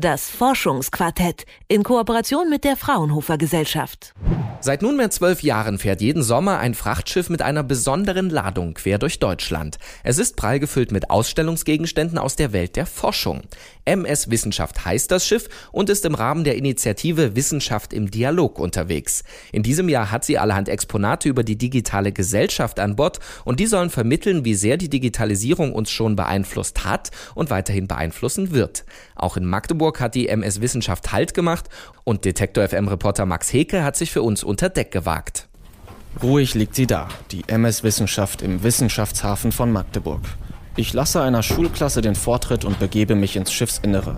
Das Forschungsquartett in Kooperation mit der Fraunhofer Gesellschaft. Seit nunmehr zwölf Jahren fährt jeden Sommer ein Frachtschiff mit einer besonderen Ladung quer durch Deutschland. Es ist prall gefüllt mit Ausstellungsgegenständen aus der Welt der Forschung. MS Wissenschaft heißt das Schiff und ist im Rahmen der Initiative Wissenschaft im Dialog unterwegs. In diesem Jahr hat sie allerhand Exponate über die digitale Gesellschaft an Bord und die sollen vermitteln, wie sehr die Digitalisierung uns schon beeinflusst hat und weiterhin beeinflussen wird. Auch in Magdeburg hat die MS Wissenschaft Halt gemacht und Detektor FM Reporter Max Heke hat sich für uns unter Deck gewagt. Ruhig liegt sie da, die MS Wissenschaft im Wissenschaftshafen von Magdeburg. Ich lasse einer Schulklasse den Vortritt und begebe mich ins Schiffsinnere.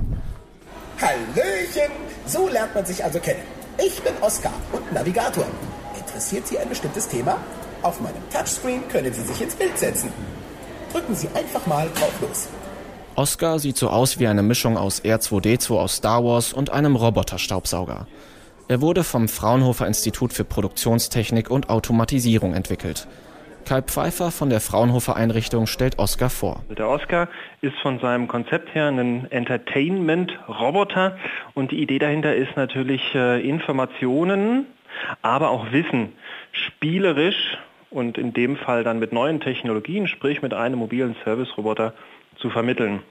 Hallöchen! So lernt man sich also kennen. Ich bin Oskar und Navigator. Interessiert Sie ein bestimmtes Thema? Auf meinem Touchscreen können Sie sich ins Bild setzen. Drücken Sie einfach mal drauf los. Oskar sieht so aus wie eine Mischung aus R2D2 aus Star Wars und einem Roboterstaubsauger. Er wurde vom Fraunhofer Institut für Produktionstechnik und Automatisierung entwickelt. Kai Pfeiffer von der Fraunhofer Einrichtung stellt Oscar vor. Der Oscar ist von seinem Konzept her ein Entertainment-Roboter und die Idee dahinter ist natürlich äh, Informationen, aber auch Wissen spielerisch und in dem Fall dann mit neuen Technologien, sprich mit einem mobilen Service-Roboter zu vermitteln.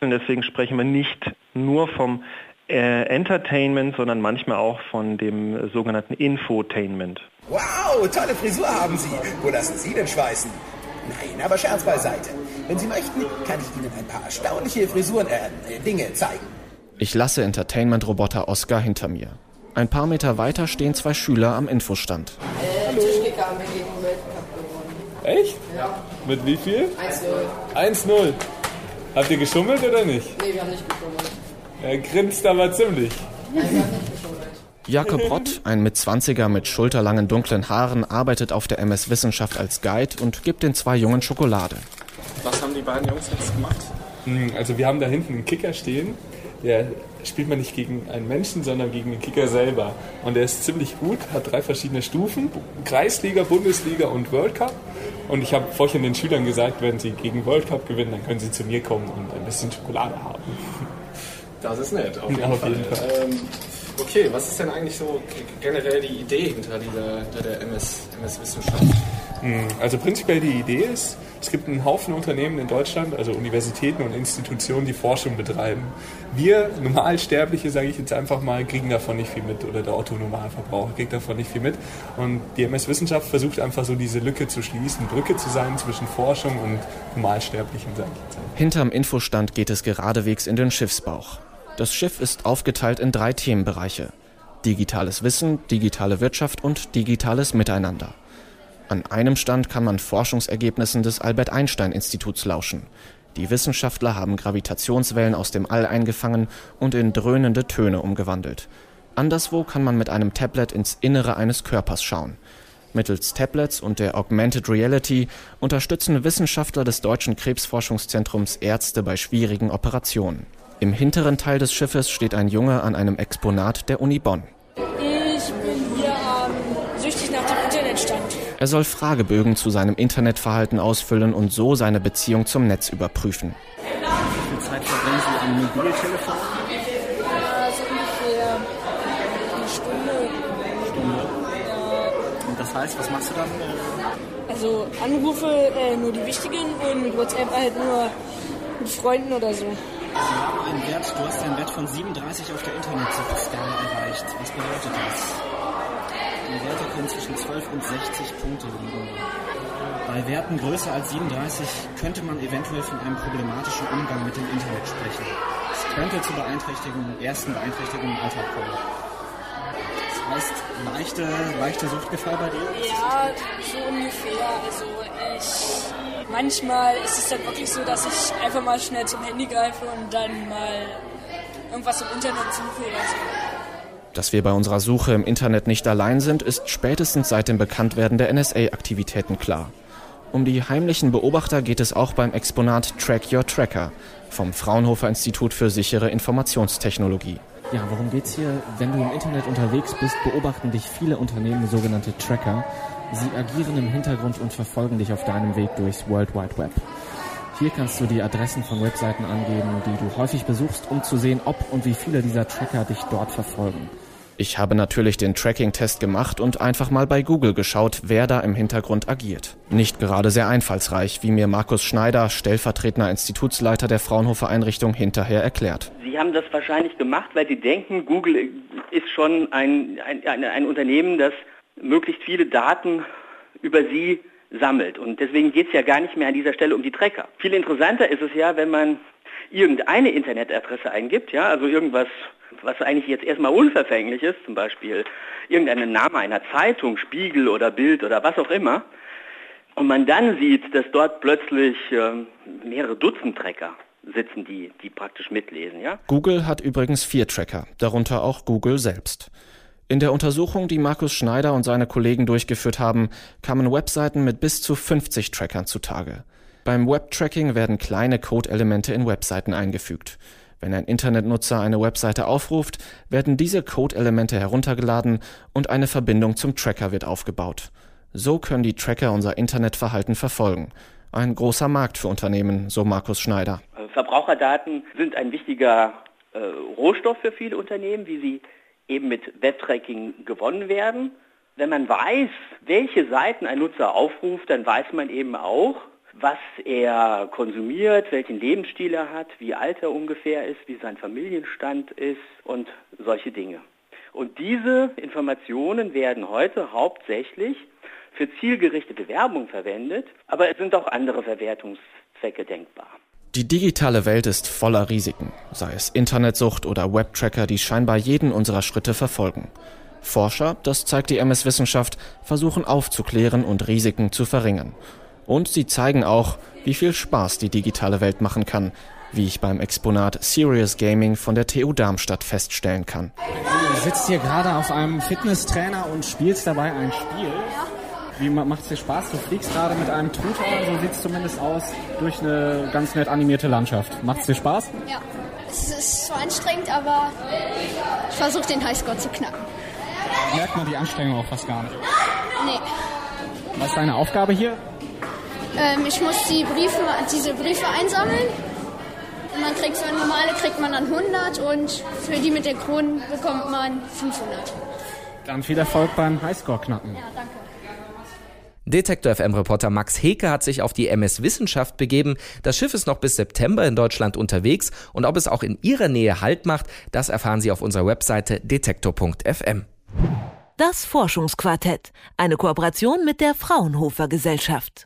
Und deswegen sprechen wir nicht nur vom äh, Entertainment, sondern manchmal auch von dem sogenannten Infotainment. Wow, tolle Frisur haben Sie. Wo lassen Sie denn schweißen? Nein, aber Scherz beiseite. Wenn Sie möchten, kann ich Ihnen ein paar erstaunliche Frisuren, äh, Dinge zeigen. Ich lasse Entertainment-Roboter Oscar hinter mir. Ein paar Meter weiter stehen zwei Schüler am Infostand. Äh, Tischkicker haben wir gegen den Weltcup gewonnen. Echt? Ja. Mit wie viel? 1-0. 1-0. Habt ihr geschummelt oder nicht? Nee, wir haben nicht geschummelt. Er grinst aber ziemlich. Nein, wir haben nicht geschummelt. Jakob Rott, ein Mitzwanziger mit schulterlangen dunklen Haaren, arbeitet auf der MS Wissenschaft als Guide und gibt den zwei Jungen Schokolade. Was haben die beiden Jungs jetzt gemacht? Hm, Also wir haben da hinten einen Kicker stehen. Der spielt man nicht gegen einen Menschen, sondern gegen den Kicker selber. Und der ist ziemlich gut, hat drei verschiedene Stufen. Kreisliga, Bundesliga und World Cup. Und ich habe vorhin den Schülern gesagt, wenn sie gegen World Cup gewinnen, dann können sie zu mir kommen und ein bisschen Schokolade haben. Das ist nett, auf jeden, Ja, auf Fall. jeden Fall. Ähm, okay, was ist denn eigentlich so generell die Idee hinter, dieser, hinter der MS, MS? Hm, Also prinzipiell die Idee ist, es gibt einen Haufen Unternehmen in Deutschland, also Universitäten und Institutionen, die Forschung betreiben. Wir Normalsterbliche, sage ich jetzt einfach mal, kriegen davon nicht viel mit oder der Otto-Normalverbraucher kriegt davon nicht viel mit. Und die MS Wissenschaft versucht einfach so diese Lücke zu schließen, Brücke zu sein zwischen Forschung und Normalsterblichen, sage ich jetzt einfach. Hinterm Infostand geht es geradewegs in den Schiffsbauch. Das Schiff ist aufgeteilt in drei Themenbereiche. Digitales Wissen, digitale Wirtschaft und digitales Miteinander. An einem Stand kann man Forschungsergebnissen des Albert Einstein Instituts lauschen. Die Wissenschaftler haben Gravitationswellen aus dem All eingefangen und in dröhnende Töne umgewandelt. Anderswo kann man mit einem Tablet ins Innere eines Körpers schauen. Mittels Tablets und der Augmented Reality unterstützen Wissenschaftler des Deutschen Krebsforschungszentrums Ärzte bei schwierigen Operationen. Im hinteren Teil des Schiffes steht ein Junge an einem Exponat der Uni Bonn. Ich bin hier ähm, süchtig nach dem Internetstand. Er soll Fragebögen zu seinem Internetverhalten ausfüllen und so seine Beziehung zum Netz überprüfen. Wie viel Zeit verbringen Sie am Mobiltelefon? Ja, so ungefähr eine Stunde. Und das heißt, was machst du dann? Also Anrufe äh, nur die wichtigen und WhatsApp halt nur mit Freunden oder so. Sie haben einen Wert, du hast einen Wert von 37 auf der Internetskala erreicht. Was bedeutet das? Die Werte können zwischen 12 und 60 Punkte liegen. Bei Werten größer als 37 könnte man eventuell von einem problematischen Umgang mit dem Internet sprechen. Es könnte zu Beeinträchtigungen, ersten Beeinträchtigungen im Alltag kommen. Heißt, leichte, leichte Suchtgefahr bei dir? Ja, so ungefähr. Also ich manchmal ist es dann wirklich so, dass ich einfach mal schnell zum Handy greife und dann mal irgendwas im Internet suche oder so. Dass wir bei unserer Suche im Internet nicht allein sind, ist spätestens seit dem Bekanntwerden der NSA-Aktivitäten klar. Um die heimlichen Beobachter geht es auch beim Exponat Track Your Tracker vom Fraunhofer Institut für sichere Informationstechnologie. Ja, worum geht's hier? Wenn du im Internet unterwegs bist, beobachten dich viele Unternehmen, sogenannte Tracker. Sie agieren im Hintergrund und verfolgen dich auf deinem Weg durchs World Wide Web. Hier kannst du die Adressen von Webseiten angeben, die du häufig besuchst, um zu sehen, ob und wie viele dieser Tracker dich dort verfolgen. Ich habe natürlich den Tracking-Test gemacht und einfach mal bei Google geschaut, wer da im Hintergrund agiert. Nicht gerade sehr einfallsreich, wie mir Markus Schneider, stellvertretender Institutsleiter der Fraunhofer Einrichtung, hinterher erklärt. Sie haben das wahrscheinlich gemacht, weil Sie denken, Google ist schon ein, ein, ein, ein Unternehmen, das möglichst viele Daten über Sie sammelt. Und deswegen geht es ja gar nicht mehr an dieser Stelle um die Tracker. Viel interessanter ist es ja, wenn man irgendeine Internetadresse eingibt, ja, also irgendwas was eigentlich jetzt erstmal unverfänglich ist, zum Beispiel irgendeinen Name einer Zeitung, Spiegel oder Bild oder was auch immer, und man dann sieht, dass dort plötzlich äh, mehrere Dutzend Tracker sitzen, die, die praktisch mitlesen. Ja? Google hat übrigens vier Tracker, darunter auch Google selbst. In der Untersuchung, die Markus Schneider und seine Kollegen durchgeführt haben, kamen Webseiten mit bis zu 50 Trackern zutage. Beim Webtracking werden kleine Codeelemente in Webseiten eingefügt. Wenn ein Internetnutzer eine Webseite aufruft, werden diese Code-Elemente heruntergeladen und eine Verbindung zum Tracker wird aufgebaut. So können die Tracker unser Internetverhalten verfolgen. Ein großer Markt für Unternehmen, so Markus Schneider. Verbraucherdaten sind ein wichtiger äh, Rohstoff für viele Unternehmen, wie sie eben mit Webtracking gewonnen werden. Wenn man weiß, welche Seiten ein Nutzer aufruft, dann weiß man eben auch, was er konsumiert, welchen Lebensstil er hat, wie alt er ungefähr ist, wie sein Familienstand ist und solche Dinge. Und diese Informationen werden heute hauptsächlich für zielgerichtete Werbung verwendet, aber es sind auch andere Verwertungszwecke denkbar. Die digitale Welt ist voller Risiken, sei es Internetsucht oder Webtracker, die scheinbar jeden unserer Schritte verfolgen. Forscher, das zeigt die MS-Wissenschaft, versuchen aufzuklären und Risiken zu verringern. Und sie zeigen auch, wie viel Spaß die digitale Welt machen kann, wie ich beim Exponat Serious Gaming von der TU Darmstadt feststellen kann. Du sitzt hier gerade auf einem Fitnesstrainer und spielst dabei ein Spiel. Wie macht es dir Spaß? Du fliegst gerade mit einem Tutor, so sieht es zumindest aus, durch eine ganz nett animierte Landschaft. Macht es dir Spaß? Ja. Es ist zwar anstrengend, aber ich versuche den Highscore zu knacken. Merkt man die Anstrengung auch fast gar nicht? Nee. Was ist deine Aufgabe hier? Ähm, ich muss die Briefe, diese Briefe einsammeln. Und man kriegt für normale kriegt man dann 100 und für die mit der Krone bekommt man 500. Dann viel Erfolg beim Highscore knacken. Ja, danke. Detektor FM-Reporter Max Heke hat sich auf die MS Wissenschaft begeben. Das Schiff ist noch bis September in Deutschland unterwegs und ob es auch in Ihrer Nähe Halt macht, das erfahren Sie auf unserer Webseite detektor.fm. Das Forschungsquartett, eine Kooperation mit der Fraunhofer Gesellschaft.